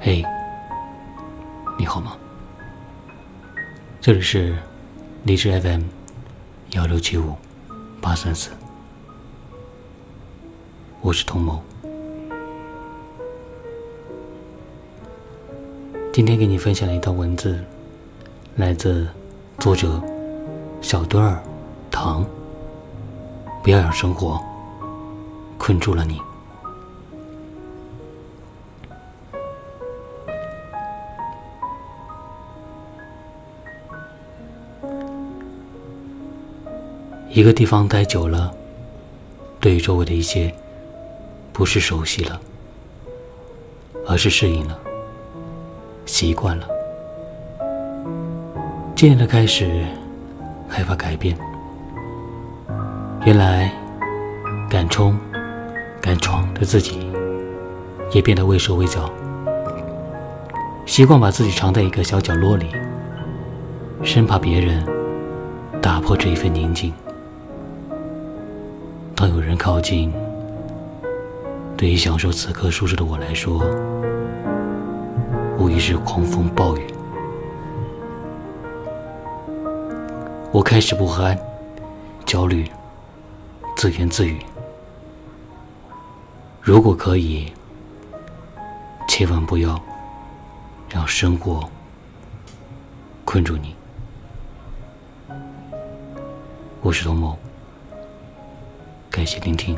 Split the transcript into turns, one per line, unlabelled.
嘿，你好吗？这里是荔枝 FM 幺六七五八三四，我是童某。今天给你分享了一段文字，来自作者小墩儿糖。不要让生活困住了你。一个地方待久了，对于周围的一切，不是熟悉了，而是适应了，习惯了，渐渐的开始害怕改变。原来，敢冲、敢闯的自己，也变得畏手畏脚，习惯把自己藏在一个小角落里，生怕别人打破这一份宁静。当有人靠近，对于享受此刻舒适的我来说，无疑是狂风暴雨。我开始不安、焦虑，自言自语：“如果可以，千万不要让生活困住你。”我是童某。感谢聆听。